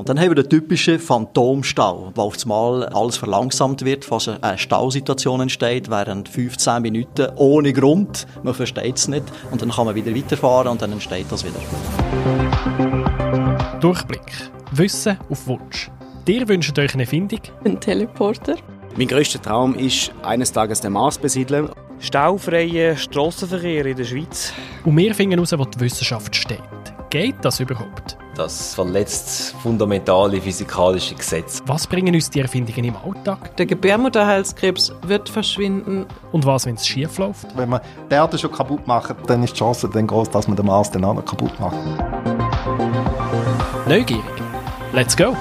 Und dann haben wir den typischen Phantomstau, wo auf einmal alles verlangsamt wird, fast eine Stausituation entsteht, während 15 Minuten ohne Grund. Man versteht es nicht. Und dann kann man wieder weiterfahren und dann entsteht das wieder. Durchblick. Wissen auf Wunsch. Dir wünscht euch eine Erfindung? Ein Teleporter. Mein grösster Traum ist, eines Tages den Mars besiedeln. Staufreien Strassenverkehr in der Schweiz. Und wir finden heraus, wo die Wissenschaft steht. Geht das überhaupt? Das verletzt fundamentale physikalische Gesetze. Was bringen uns die Erfindungen im Alltag? Der Gebärmutterhalskrebs wird verschwinden. Und was, wenn es schief läuft? Wenn man die Erde schon kaputt macht, dann ist die Chance dann groß, dass man den Mars dann auch noch kaputt macht. Neugierig. Let's go!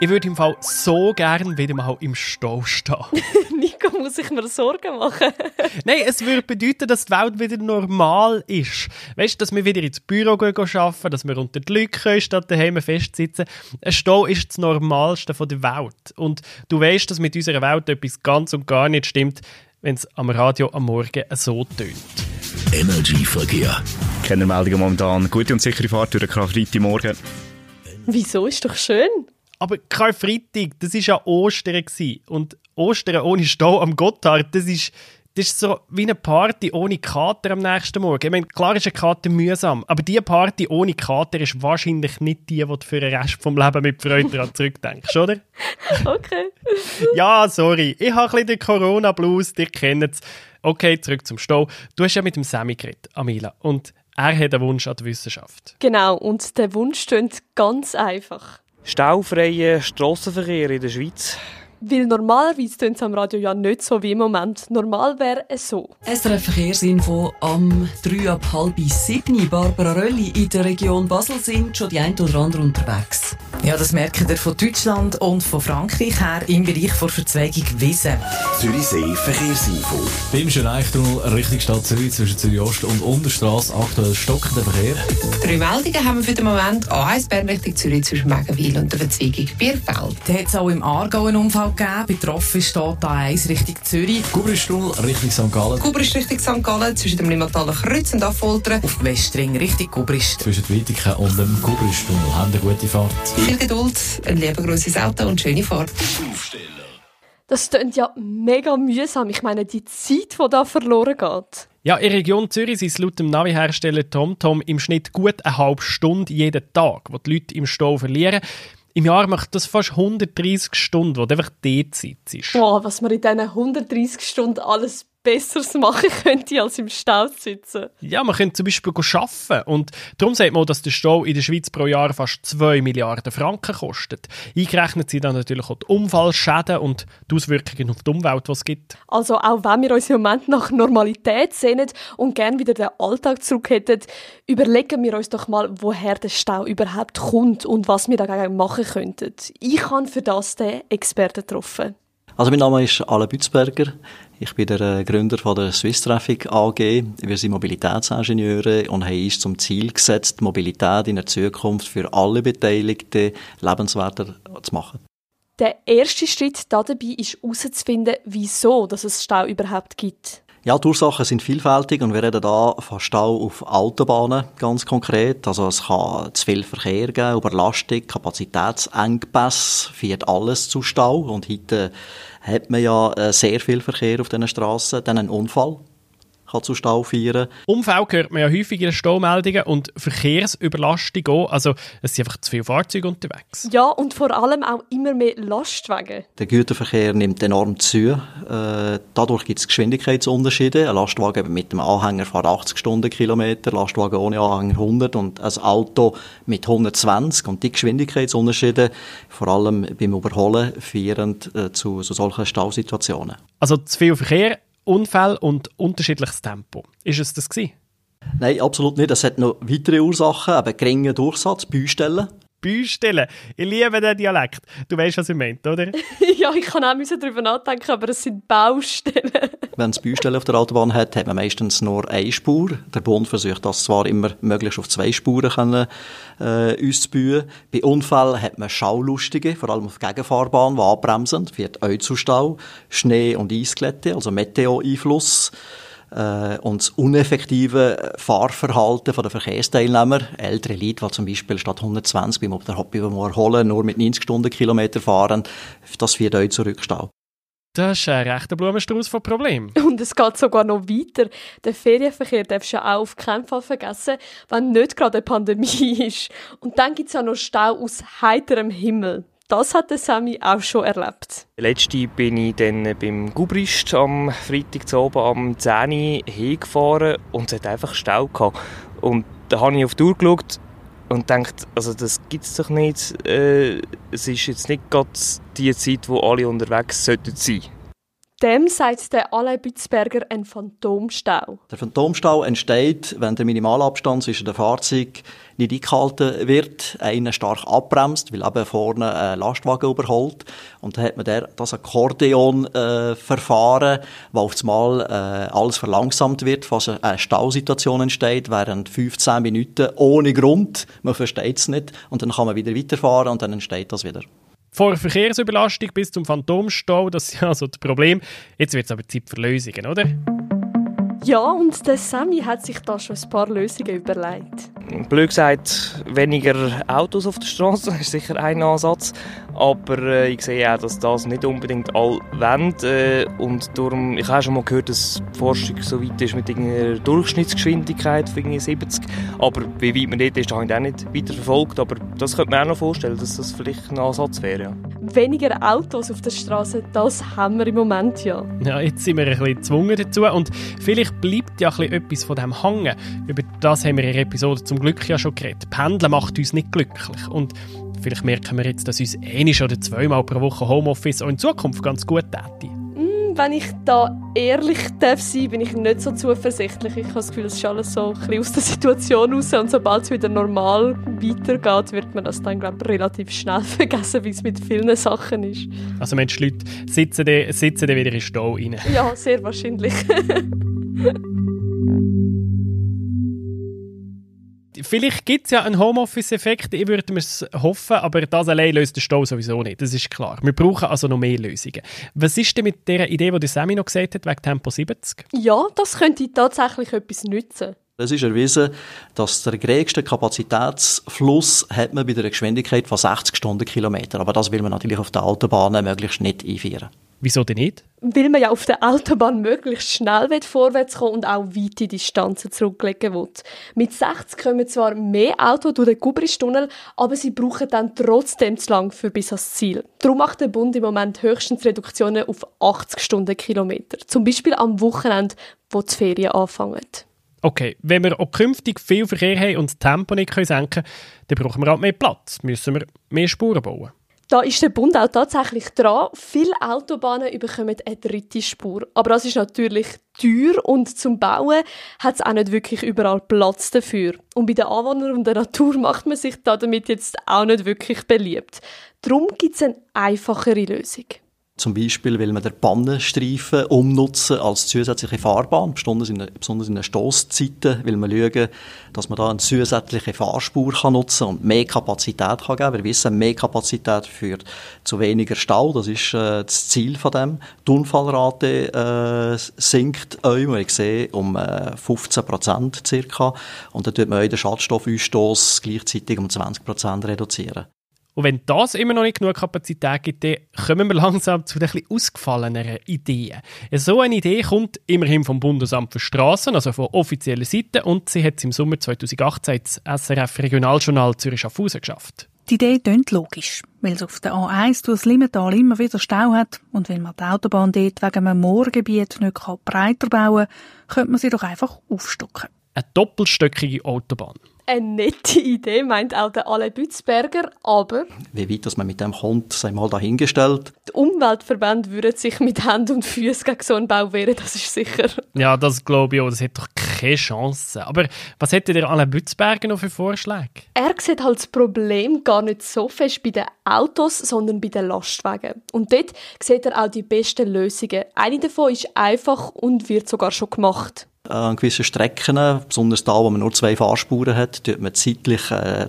Ich würde im Fall so gern wieder mal im Stau stehen. Muss ich mir Sorgen machen? Nein, es würde bedeuten, dass die Welt wieder normal ist. Weißt du, dass wir wieder ins Büro gehen arbeiten, dass wir unter die Leute können, statt daheim festsitzen. Ein Stau ist das Normalste der Welt. Und du weißt, dass mit unserer Welt etwas ganz und gar nicht stimmt, wenn es am Radio am Morgen so tönt. Energy Verkehr. Kennermeldungen momentan. Gute und sichere Fahrt durch den Karfreitagmorgen. Wieso? Ist doch schön. Aber Karfreitag, das war ja Ostern. Gewesen. Und Ostern ohne Stau am Gotthard, das ist, das ist so wie eine Party ohne Kater am nächsten Morgen. Ich meine, klar ist eine Kater mühsam, aber diese Party ohne Kater ist wahrscheinlich nicht die, die du für den Rest vom Leben mit Freude daran zurückdenkst, oder? Okay. ja, sorry. Ich habe ein bisschen den Corona-Blues, ihr kennt es. Okay, zurück zum Stau. Du hast ja mit dem Sammy geredet, Amila. Und er hat einen Wunsch an die Wissenschaft. Genau, und der Wunsch klingt ganz einfach. Staufreien Strassenverkehr in der Schweiz. Weil normalerweise tönt es am Radio ja nicht so wie im Moment. Normal wäre es so. SRF Verkehrsinfo am 3 ab halb 7. Barbara Rölli in der Region Basel sind schon die ein oder andere unterwegs. Ja, das merken wir von Deutschland und von Frankreich her im Bereich der Verzweigung Wiesen. Zürichsee Verkehrsinfo. Beim Schöneichtunnel Richtung Stadt Zürich zwischen Zürich Ost und Unterstrasse aktuell stockender Verkehr. Drei Meldungen haben wir für den Moment. A1 Bern Richtung Zürich zwischen Megenwil und der Verzweigung Bierfeld. Da hat es auch im Aargau einen Unfall gegeben. Betroffen steht A1 Richtung Zürich. Gubristunnel Richtung St. Gallen. Gubrist Richtung St. Gallen zwischen dem Limmatalen Kreuz und Affoltern. Auf Westring Richtung Gubrist. Zwischen Witiken und dem Gubristunnel haben eine gute Fahrt. Viel Geduld, ein lieber grosses Auto und schöne Fahrt. Das klingt ja mega mühsam. Ich meine, die Zeit, die da verloren geht. Ja, in der Region Zürich sind es laut dem Navi-Hersteller TomTom im Schnitt gut eine halbe Stunde jeden Tag, wo die Leute im Stau verlieren. Im Jahr macht das fast 130 Stunden, wo du einfach Zeit ist. Boah, was man in diesen 130 Stunden alles Besseres machen könnte, als im Stau zu sitzen. Ja, man könnte zum Beispiel arbeiten. Und darum sagt man, dass der Stau in der Schweiz pro Jahr fast 2 Milliarden Franken kostet. Eingerechnet sind dann natürlich auch die Unfallschäden und die Auswirkungen auf die Umwelt, die es gibt. Also auch wenn wir uns im Moment nach Normalität sehnen und gerne wieder den Alltag zurück hätten, überlegen wir uns doch mal, woher der Stau überhaupt kommt und was wir dagegen machen könnten. Ich habe für das den Experten getroffen. Also mein Name ist Alain Bützberger. Ich bin der äh, Gründer von der Swiss Traffic AG. Wir sind Mobilitätsingenieure und haben uns zum Ziel gesetzt, Mobilität in der Zukunft für alle Beteiligten lebenswerter zu machen. Der erste Schritt dabei ist herauszufinden, wieso es Stau überhaupt gibt. Ja, die Ursachen sind vielfältig und wir reden da von Stau auf Autobahnen ganz konkret. Also es kann zu viel Verkehr geben, Überlastung, Kapazitätsengpässe, führt alles zu Stau. Und heute hat man ja äh, sehr viel Verkehr auf diesen Straßen. Dann ein Unfall kann zu Stau führen. Unfall hört man ja häufig in den Staumeldungen und Verkehrsüberlastung auch. Also es sind einfach zu viele Fahrzeuge unterwegs. Ja, und vor allem auch immer mehr Lastwagen. Der Güterverkehr nimmt enorm zu. Äh, dadurch gibt es Geschwindigkeitsunterschiede. Ein Lastwagen mit einem Anhänger fährt 80 Stundenkilometer, Lastwagen ohne Anhänger 100 und ein Auto mit 120. Und die Geschwindigkeitsunterschiede, vor allem beim Überholen, führen äh, zu, zu solchen Stausituationen. Also zu viel Verkehr Unfälle und unterschiedliches Tempo. Ist es das gewesen? Nein, absolut nicht. Es hat noch weitere Ursachen, eben geringen Durchsatz, Baustellen. Baustellen. Ich liebe den Dialekt. Du weißt, was ich meine, oder? ja, ich kann auch darüber nachdenken, aber es sind Baustellen. Wenn es Baustellen auf der Autobahn hat, hat man meistens nur eine Spur. Der Bund versucht das zwar immer möglichst auf zwei Spuren können, äh, auszubauen. Bei Unfällen hat man Schaulustige, vor allem auf der Gegenfahrbahn, die abbremsen, führt auch zu Stau. Schnee- und Eisglätte, also Meteo-Einfluss. Äh, und das uneffektive Fahrverhalten der Verkehrsteilnehmer, ältere Leute, die zum Beispiel statt 120 beim Überholen nur mit 90 Stundenkilometer fahren, das führt euch zu Rückstau. Das ist ein rechter Blumenstrauß von Problemen. Und es geht sogar noch weiter. Den Ferienverkehr darfst du auch auf keinen Fall vergessen, wenn nicht gerade eine Pandemie ist. Und dann gibt es ja noch Stau aus heiterem Himmel. Das hat der Sami auch schon erlebt. Letzte bin ich dann beim Gubrist am Freitag zu oben am 10 Uhr hingefahren und es hat einfach Stau gehabt. Und da habe ich auf die Uhr geschaut und denkt, also das gibt es doch nicht. Äh, es ist jetzt nicht gerade die Zeit, wo alle unterwegs sollten. Dem sagt der Alain Bützberger ein Phantomstau. Der Phantomstau entsteht, wenn der Minimalabstand zwischen den Fahrzeugen nicht eingehalten wird, einer stark abbremst, weil eben vorne ein Lastwagen überholt. Und dann hat man der, das Akkordeon-Verfahren, wo auf einmal äh, alles verlangsamt wird, fast eine Stausituation entsteht, während 15 Minuten ohne Grund. Man versteht es nicht. Und dann kann man wieder weiterfahren und dann entsteht das wieder. Vor Verkehrsüberlastung bis zum Phantomstau, das ist ja also das Problem. Jetzt wird es aber Zeit für Lösungen, oder? Ja, und der Sammy hat sich da schon ein paar Lösungen überlegt. Blöd gesagt, weniger Autos auf der Straße ist sicher ein Ansatz. Aber äh, ich sehe auch, dass das nicht unbedingt alle wollen. Äh, und darum, ich habe schon mal gehört, dass die Forschung so weit ist mit einer Durchschnittsgeschwindigkeit von 70. Aber wie weit man dort ist, habe ich auch nicht weiter verfolgt. Aber das könnte man auch noch vorstellen, dass das vielleicht ein Ansatz wäre. Ja. Weniger Autos auf der Straße, das haben wir im Moment ja. Ja, jetzt sind wir ein bisschen gezwungen dazu. Und vielleicht bleibt ja ein etwas von dem hängen. Über das haben wir in der Episode zum Glück ja schon geredet. Pendeln macht uns nicht glücklich. Und vielleicht merken wir jetzt, dass uns einisch oder zweimal pro Woche Homeoffice auch in Zukunft ganz gut täte. Mm, wenn ich da ehrlich darf sein, bin ich nicht so zuversichtlich. Ich habe das Gefühl, es ist alles so ein bisschen aus der Situation raus und sobald es wieder normal weitergeht, wird man das dann, glaube ich, relativ schnell vergessen, wie es mit vielen Sachen ist. Also Mensch, die Leute sitzen dann, sitzen dann wieder in Stau rein. Ja, sehr wahrscheinlich. Vielleicht gibt es ja einen Homeoffice-Effekt, ich würde mir es hoffen, aber das allein löst den Stau sowieso nicht, das ist klar. Wir brauchen also noch mehr Lösungen. Was ist denn mit der Idee, die Sammy noch gesagt hat, wegen Tempo 70? Ja, das könnte tatsächlich etwas nützen. Es ist erwiesen, dass der geringste Kapazitätsfluss hat man bei einer Geschwindigkeit von 60 Stundenkilometer. Aber das will man natürlich auf der Autobahn möglichst nicht einführen. Wieso denn nicht? Weil man ja auf der Autobahn möglichst schnell vorwärts kommen und auch weite Distanzen zurücklegen will. Mit 60 kommen zwar mehr Autos durch den Gubristunnel, aber sie brauchen dann trotzdem zu lang für bis ans Ziel. Darum macht der Bund im Moment höchstens Reduktionen auf 80 Stundenkilometer. Zum Beispiel am Wochenende, wo die Ferien anfangen. Okay, wenn wir auch künftig viel Verkehr haben und das Tempo nicht senken können, dann brauchen wir halt mehr Platz, müssen wir mehr Spuren bauen. Da ist der Bund auch tatsächlich dran. Viele Autobahnen bekommen eine dritte Spur. Aber das ist natürlich teuer und zum Bauen hat es auch nicht wirklich überall Platz dafür. Und bei den Anwohnern und der Natur macht man sich damit jetzt auch nicht wirklich beliebt. Darum gibt es eine einfachere Lösung. Zum Beispiel will man den Pannenstreifen umnutzen als zusätzliche Fahrbahn, besonders in, den Stosszeiten, will man schauen, dass man da eine zusätzliche Fahrspur kann nutzen und mehr Kapazität kann geben. Wir wissen, mehr Kapazität führt zu weniger Stau, das ist äh, das Ziel von dem. Die Unfallrate äh, sinkt auch, wir sehen, um äh, 15 Prozent circa und dann tut man auch den Schadstoffausstoß gleichzeitig um 20 Prozent reduzieren. Und wenn das immer noch nicht genug Kapazität gibt, dann kommen wir langsam zu den etwas ausgefalleneren Ideen. So eine Idee kommt immerhin vom Bundesamt für Straßen, also von offizieller Seite, und sie hat es im Sommer 2018 ins SRF Regionaljournal Zürich-Schaffhausen geschafft. Die Idee klingt logisch, weil es auf der A1 durch das Limmental immer wieder Stau hat und weil man die Autobahn dort wegen einem Moorgebiet nicht breiter bauen kann, könnte man sie doch einfach aufstocken. Eine doppelstöckige Autobahn. Eine nette Idee, meint auch der Ale Bützberger, aber... Wie weit dass man mit dem kommt, sei mal dahingestellt. Die Umweltverbände würden sich mit Hand und Füßen gegen so einen Bau wehren, das ist sicher. Ja, das glaube ich auch, das hat doch keine Chance. Aber was hätte der Ale Bützberger noch für Vorschläge? Er sieht halt das Problem gar nicht so fest bei den Autos, sondern bei den Lastwagen. Und dort sieht er auch die besten Lösungen. Eine davon ist einfach und wird sogar schon gemacht. An gewissen Strecken, besonders da, wo man nur zwei Fahrspuren hat, tut man zeitlich äh,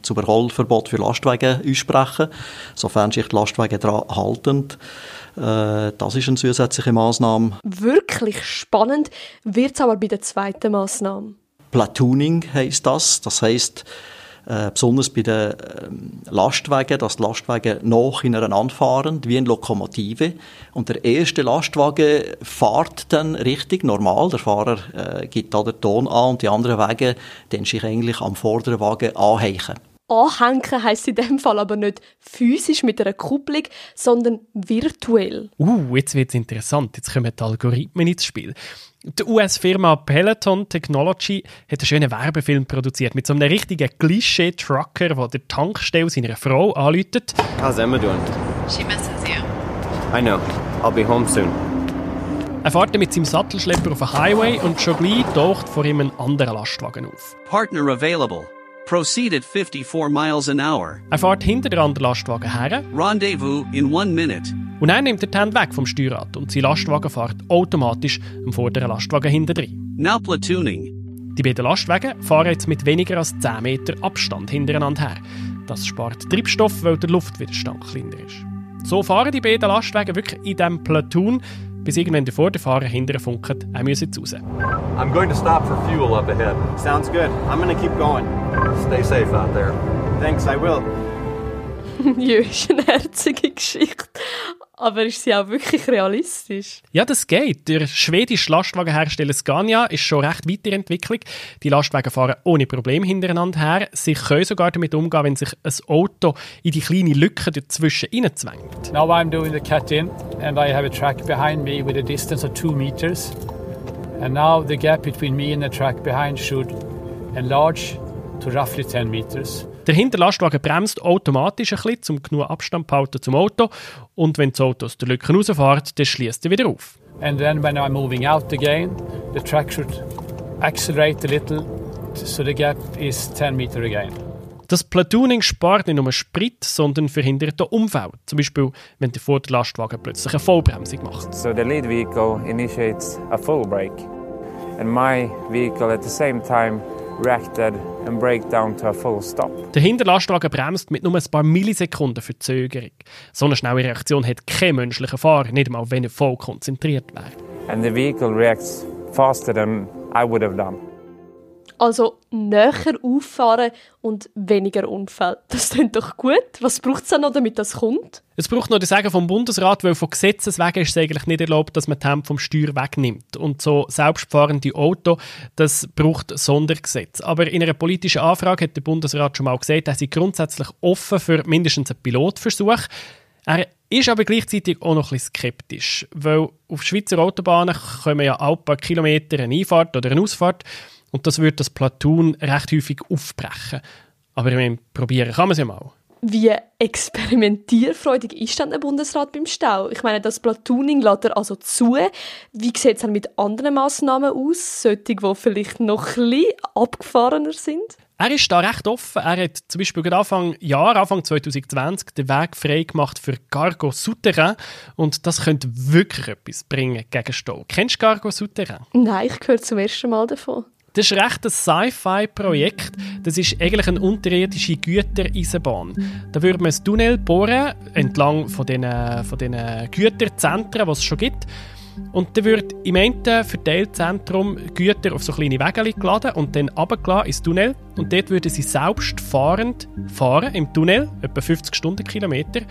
das Überholverbot für Lastwagen aussprechen, sofern sich die Lastwagen daran halten. Äh, das ist eine zusätzliche Maßnahme. Wirklich spannend wird es aber bei der zweiten Maßnahme. Platooning heisst das. Das heisst, äh, besonders bei den ähm, Lastwagen, dass die Lastwagen noch ineinander fahren, wie eine Lokomotive. Und der erste Lastwagen fährt dann richtig normal. Der Fahrer äh, gibt da den Ton an und die anderen Wagen den sich eigentlich am vorderen Wagen anhängen. Anhängen heisst in dem Fall aber nicht physisch mit einer Kupplung, sondern virtuell. Uh, jetzt wird es interessant. Jetzt kommen die Algorithmen ins Spiel. Die US-Firma Peloton Technology hat einen schönen Werbefilm produziert mit so einem richtigen Klischee-Trucker, der der Tankstelle seiner Frau anläutet. How's Emma doing? She misses you. I know. I'll be home soon. Er fährt mit seinem Sattelschlepper auf den Highway und schon gleich taucht vor ihm ein anderer Lastwagen auf. Partner available. Proceed at 54 miles an hour. Er fährt hinter der anderen Lastwagen her. Rendezvous in one minute. Und er nimmt die Hand weg vom Steuerrad und sein Lastwagen fährt automatisch am vorderen Lastwagen hinterdrein. Now platooning. Die beiden Lastwagen fahren jetzt mit weniger als 10 Meter Abstand hintereinander her. Das spart Treibstoff, weil der Luftwiderstand kleiner ist. So fahren die beiden Lastwagen wirklich in diesem Platoon, bis irgendwann der Vorderfahrer hinterher funkt, er müsse jetzt raus. I'm going to stop for fuel up ahead. Sounds good. I'm gonna keep going. Stay safe out there. Thanks, I will. ja, ist eine herzige Geschichte. Aber ist sie auch wirklich realistisch? Ja, das geht. Der schwedische Lastwagenhersteller Scania ist schon recht weiterentwickelt. Die Lastwagen fahren ohne Probleme hintereinander her. Sie können sogar damit umgehen, wenn sich ein Auto in die kleine Lücke dazwischen hineinzwängt. Now I'm doing the cut-in and I have a track behind me with a distance of 2 meters. And now the gap between me and the track behind should enlarge to roughly 10 meters. Der Hinterlastwagen bremst automatisch ein bisschen, um genug Abstand zu halten zum Auto. Und wenn das Auto aus der Lücke rausfährt, dann schließt er wieder auf. And then when I'm moving out again, the track should accelerate a little so the gap is 10 meter again. Das Platooning spart nicht nur Sprit, sondern verhindert den Unfall. Zum Beispiel, wenn der Vorderlastwagen plötzlich eine Vollbremsung macht. So the lead vehicle initiates a full brake, and my vehicle at the same time reacted and brake down to a full stop. Der Hinterlastwagen bremst mit nur ein paar Millisekunden Verzögerung. So eine schnelle Reaktion hat kein menschlicher Fahrer, nicht einmal wenn er voll konzentriert wäre. And the vehicle reacts faster than I would have done. Also näher auffahren und weniger Unfälle. Das klingt doch gut. Was braucht es dann noch, damit das kommt? Es braucht noch das Sagen vom Bundesrat, weil von Gesetzes wegen ist es eigentlich nicht erlaubt, dass man die Hemd vom Steuer wegnimmt. Und so selbstfahrende Auto, das braucht Sondergesetz. Aber in einer politischen Anfrage hat der Bundesrat schon mal gesagt, er sei grundsätzlich offen für mindestens einen Pilotversuch. Er ist aber gleichzeitig auch noch ein bisschen skeptisch, weil auf Schweizer Autobahnen kommen ja alle paar Kilometer eine Einfahrt oder eine Ausfahrt und das würde das Platoon recht häufig aufbrechen. Aber ich meine, probieren kann man es ja mal. Wie experimentierfreudig ist dann der Bundesrat beim Stau? Ich meine, das Platooning lädt er also zu. Wie sieht es dann mit anderen Massnahmen aus? Solche, die vielleicht noch ein bisschen abgefahrener sind? Er ist da recht offen. Er hat zum Beispiel gerade Anfang Jahr, Anfang 2020, den Weg frei gemacht für Cargo Souterrain. Und das könnte wirklich etwas bringen gegen Stau. Kennst du Cargo Souterrain? Nein, ich höre zum ersten Mal davon. Das ist recht ein Sci-Fi-Projekt. Das ist eigentlich eine unterirdische Gütereisenbahn. Da würde man ein Tunnel bohren, entlang von den, von den Güterzentren, die es schon gibt. Und dann wird im einen Verteilzentrum Güter auf so kleine Wege geladen und dann runtergeladen ins Tunnel. Und dort würden sie selbstfahrend fahren im Tunnel, etwa 50 Stundenkilometer.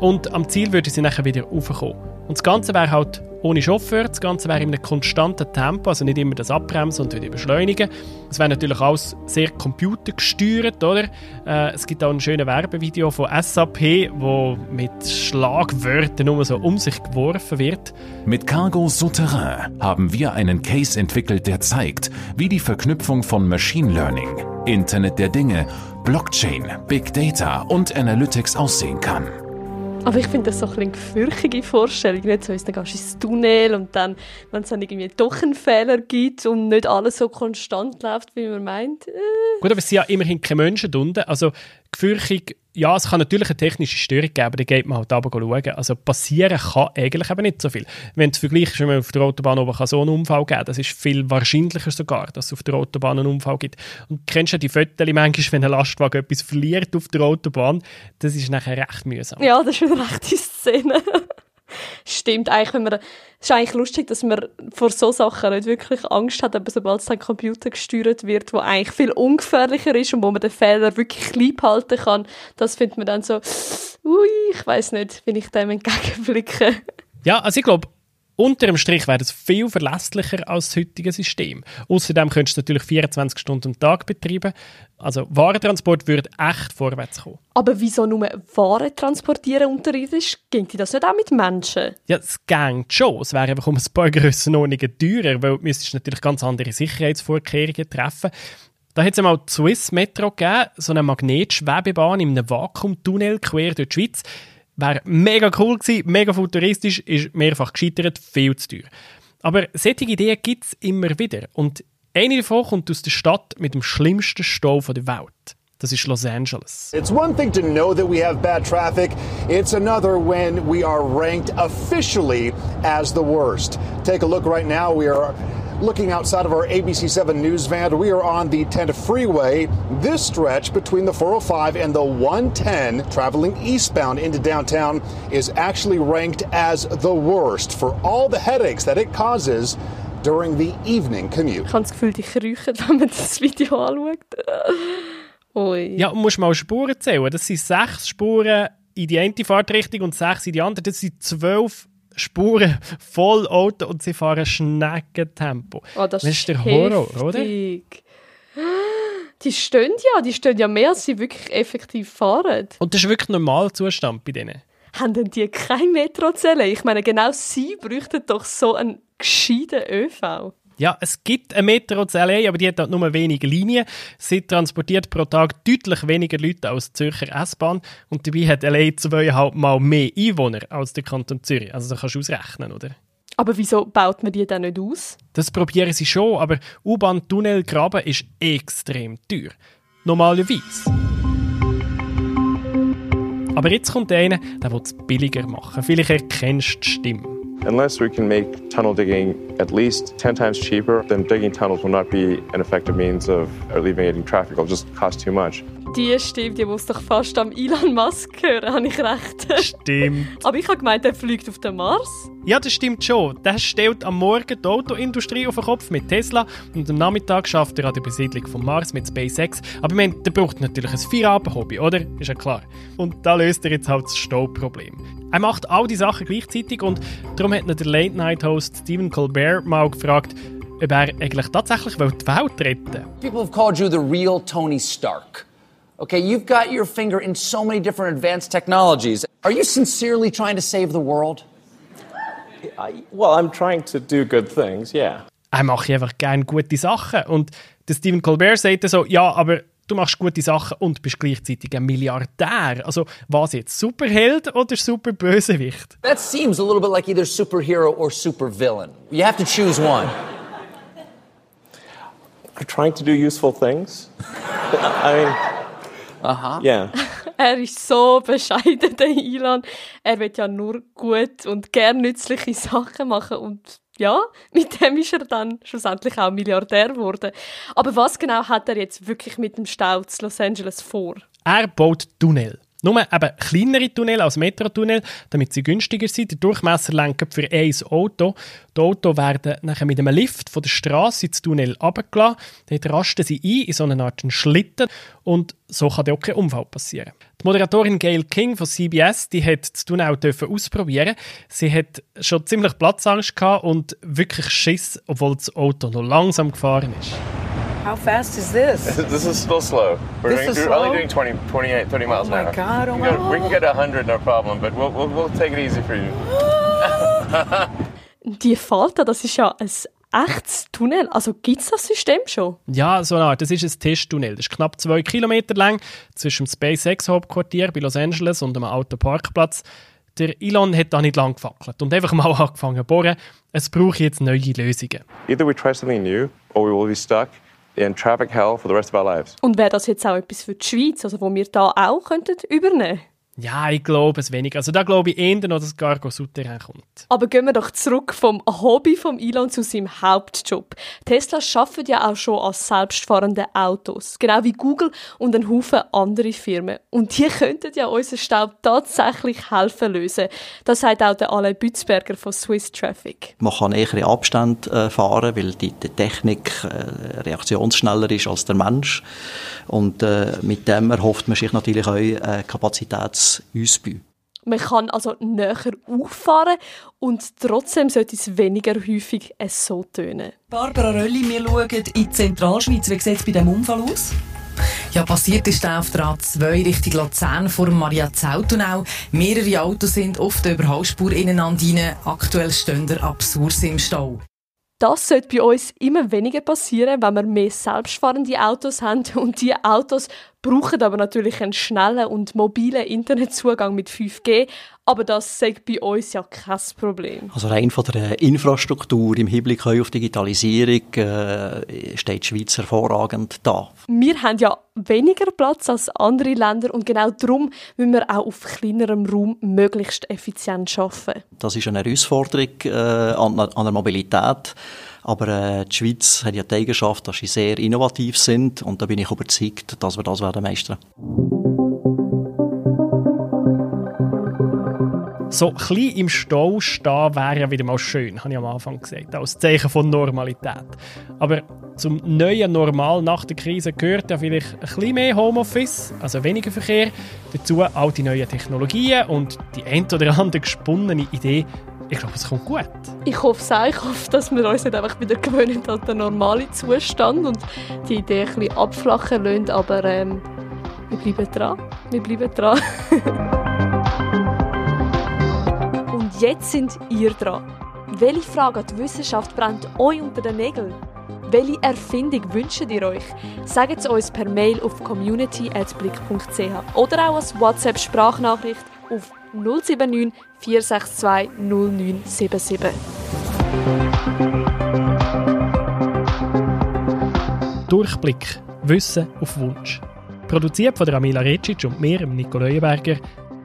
Und am Ziel würden sie nachher wieder raufkommen. Und das Ganze wäre halt ohne Chauffeur, das Ganze wäre in einem konstanten Tempo, also nicht immer das Abbremsen und wieder beschleunigen. Es wäre natürlich alles sehr computergesteuert, oder? Äh, es gibt auch ein schönes Werbevideo von SAP, wo mit Schlagwörtern nur so um sich geworfen wird. Mit Cargo Souterrain haben wir einen Case entwickelt, der zeigt, wie die Verknüpfung von Machine Learning, Internet der Dinge, Blockchain, Big Data und Analytics aussehen kann. Aber ich finde das so ein eine gefürchtige Vorstellung. Nicht so, dann gehst du ins Tunnel und dann, wenn es dann irgendwie doch einen Fehler gibt und nicht alles so konstant läuft, wie man meint. Äh. Gut, aber es sind ja immerhin keine Menschen unten. Also gefürchtig ja, es kann natürlich eine technische Störung geben, aber da geht man halt runter schauen. Also passieren kann eigentlich eben nicht so viel. Wenn du vergleichst, wenn man auf der Autobahn oben so einen Unfall geben das ist viel wahrscheinlicher sogar, dass es auf der Autobahn einen Unfall gibt. Und du kennst ja die Fotos manchmal, wenn ein Lastwagen etwas verliert auf der Autobahn, das ist nachher recht mühsam. Ja, das ist eine rechte Szene. Stimmt, eigentlich, wenn man, es ist eigentlich lustig, dass man vor so Sachen nicht wirklich Angst hat, aber sobald es dann Computer gesteuert wird, wo eigentlich viel ungefährlicher ist und wo man den Fehler wirklich klein halten kann, das findet man dann so, ui, ich weiß nicht, wenn ich dem entgegenblicke. Ja, also ich glaube, unter dem Strich wäre es viel verlässlicher als das heutige System. Außerdem könntest du natürlich 24 Stunden am Tag betreiben. Also Warentransport würde echt vorwärts kommen. Aber wieso nur Waren transportieren unterirdisch? Ginge das nicht auch mit Menschen? Ja, es geht schon. Es wäre einfach um ein paar Grössenordnungen teurer, weil du müsstest natürlich ganz andere Sicherheitsvorkehrungen treffen. Da hat es einmal die Swiss Metro gegeben, so eine Magnetschwebebahn in einem Vakuumtunnel quer durch die Schweiz. Wäre mega cool gewesen, mega futuristisch, ist mehrfach gescheitert, viel zu teuer. Aber solche Ideen gibt es immer wieder. Und eine davon kommt aus der Stadt mit dem schlimmsten Stau der Welt. Das ist Los Angeles. It's one thing to know that we have bad traffic. It's another when we are ranked officially as the worst. Take a look right now. We are looking outside of our ABC7 news van. We are on the 10 freeway. This stretch between the 405 and the 110 traveling eastbound into downtown is actually ranked as the worst for all the headaches that it causes during the evening commute. Ich habe das Gefühl, die kriechen, wenn man das Video anschaut. Ui. Ja, und musst mal Spuren zählen. Das sind sechs Spuren in die eine Fahrtrichtung und sechs in die andere. Das sind zwölf Spuren voll Auto und sie fahren Schneckentempo. Oh, das, das ist der Horror, oder? Die stehen ja, die stehen ja mehr, als sie wirklich effektiv fahren. Und das ist wirklich Normalzustand bei denen. Haben denn die keine Metrozelle? Ich meine, genau sie bräuchten doch so einen gescheiten ÖV. Ja, es gibt eine Metro zu LA, aber die hat halt nur wenige Linien. Sie transportiert pro Tag deutlich weniger Leute als die Zürcher S-Bahn und dabei hat LA zweieinhalb Mal mehr Einwohner als der Kanton Zürich. Also das kannst du ausrechnen, oder? Aber wieso baut man die dann nicht aus? Das probieren sie schon, aber U-Bahn-Tunnel graben ist extrem teuer. Normalerweise. Aber jetzt kommt einer, der will es billiger machen. Vielleicht erkennst du die Stimme. Unless we can make tunnel digging at least 10 times cheaper, then digging tunnels will not be an effective means of alleviating traffic. It'll just cost too much. Die Stimme, die muss doch fast am Elon Musk hören, habe ich recht? Stimmt. Aber ich habe gemeint, er fliegt auf den Mars. Ja, das stimmt schon. Der stellt am Morgen die Autoindustrie auf den Kopf mit Tesla und am Nachmittag schafft er an der Besiedlung vom Mars mit SpaceX. Aber ich meine, der braucht natürlich ein Feierabend-Hobby, oder? Ist ja klar. Und da löst er jetzt halt das Stauproblem. Er macht all die Sachen gleichzeitig und darum hat ihn der Late-Night-Host Stephen Colbert mal gefragt, ob er eigentlich tatsächlich die Welt retten will. People have called you the real Tony Stark. Okay, you've got your finger in so many different advanced technologies. Are you sincerely trying to save the world? I, well, I'm trying to do good things, yeah. Er macht einfach gerne gute Sachen. Und der Stephen Colbert sagt so, ja, aber du machst gute Sachen und bist gleichzeitig ein Milliardär. Also was jetzt, Superheld oder Superbösewicht? That seems a little bit like either superhero or supervillain. You have to choose one. I'm trying to do useful things. I mean, Aha. yeah. Er ist so bescheiden, der Elon. Er will ja nur gut und gern nützliche Sachen machen und ja, mit dem ist er dann schlussendlich auch Milliardär geworden. Aber was genau hat er jetzt wirklich mit dem Stau zu Los Angeles vor? Er baut Tunnel. Nur eben kleinere Tunnel als Metrotunnel, damit sie günstiger sind. Der Durchmesser lenkt für ein Auto. Die Autos werden nachher mit einem Lift von der Straße ins Tunnel runtergelassen. Dort rasten sie ein in so eine Art Schlitten und so kann dann auch kein Unfall passieren. Die Moderatorin Gail King von CBS, die hat das Tunnel auch ausprobieren. Sie hat schon ziemlich Platzangst gehabt und wirklich Schiss, obwohl das Auto noch langsam gefahren ist. How fast is this? This is still slow. We're This going is slow? only doing 20, 28, 30 miles Oh my an hour. God, oh we, my can go, we can get 100, no problem, but we'll, we'll, we'll take it easy for you. Die Falta, das ist ja ein echtes Tunnel. Also gibt es das System schon? Ja, so eine Art. Das ist ein Testtunnel. Das ist knapp zwei Kilometer lang zwischen dem SpaceX-Hauptquartier bei Los Angeles und einem Autoparkplatz. Der Elon hat da nicht lang gefackelt und einfach mal angefangen zu bohren. Es braucht jetzt neue Lösungen. Either we try something new or we will be stuck in traffic hell for the rest of our lives. Und wäre das jetzt auch etwas für die Schweiz, also wo wir da auch könnten übernehmen ja, ich glaube es weniger. Also da glaube ich eher noch, dass Cargo Souterrain kommt. Aber gehen wir doch zurück vom Hobby von Elon zu seinem Hauptjob. Tesla arbeitet ja auch schon als selbstfahrende Autos, genau wie Google und ein Haufen andere Firmen. Und die könnten ja unseren Staub tatsächlich helfen lösen. Das sagt auch der Alain Bützberger von Swiss Traffic. Man kann eher in Abstand äh, fahren, weil die, die Technik äh, reaktionsschneller ist als der Mensch. Und äh, mit dem erhofft man sich natürlich auch äh, Kapazitäts Ausbau. Man kann also näher auffahren und trotzdem sollte es weniger häufig so tönen. Barbara Rölli, wir schauen in die Zentralschweiz. Wie sieht es bei diesem Unfall aus? Ja, passiert ist auf der A2 Richtung Luzern vor dem Maria Zautunnel. Mehrere Autos sind auf der Überholspur ineinander rein. Aktuell stehen der Absurd im Stau. Das sollte bei uns immer weniger passieren, wenn wir mehr selbstfahrende Autos haben. Und diese Autos brauchen aber natürlich einen schnellen und mobilen Internetzugang mit 5G. Aber das sagt bei uns ja kein Problem. Also rein von der Infrastruktur im Hinblick auf Digitalisierung äh, steht die Schweiz hervorragend da. Wir haben ja weniger Platz als andere Länder und genau darum müssen wir auch auf kleinerem Raum möglichst effizient arbeiten. Das ist eine Herausforderung äh, an, an der Mobilität. Aber äh, die Schweiz hat ja die Eigenschaft, dass sie sehr innovativ sind und da bin ich überzeugt, dass wir das werden meistern. So klein im Stau stehen wäre ja wieder mal schön, habe ich am Anfang gesagt, als Zeichen von Normalität. Aber zum neuen Normal nach der Krise gehört ja vielleicht ein bisschen mehr Homeoffice, also weniger Verkehr, dazu all die neuen Technologien und die ein oder andere gesponnene Idee. Ich glaube, es kommt gut. Ich hoffe es auch. Ich hoffe, dass wir uns nicht einfach wieder gewöhnen an den normalen Zustand und die Idee ein bisschen abflachen lassen. Aber ähm, wir bleiben dran. Wir bleiben dran. Jetzt sind ihr dran. Welche Frage an die Wissenschaft brennt euch unter den Nägeln? Welche Erfindung wünscht ihr euch? Sagt es uns per Mail auf community.blick.ch oder auch als WhatsApp-Sprachnachricht auf 079 462 0977. Durchblick. Wissen auf Wunsch. Produziert von der Amila Recic und mir, Nico Leuenberger,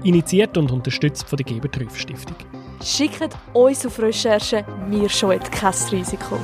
initiiert und unterstützt von der Geber Stiftung. Schickt uns auf Recherche, wir scheuen kein Risiko.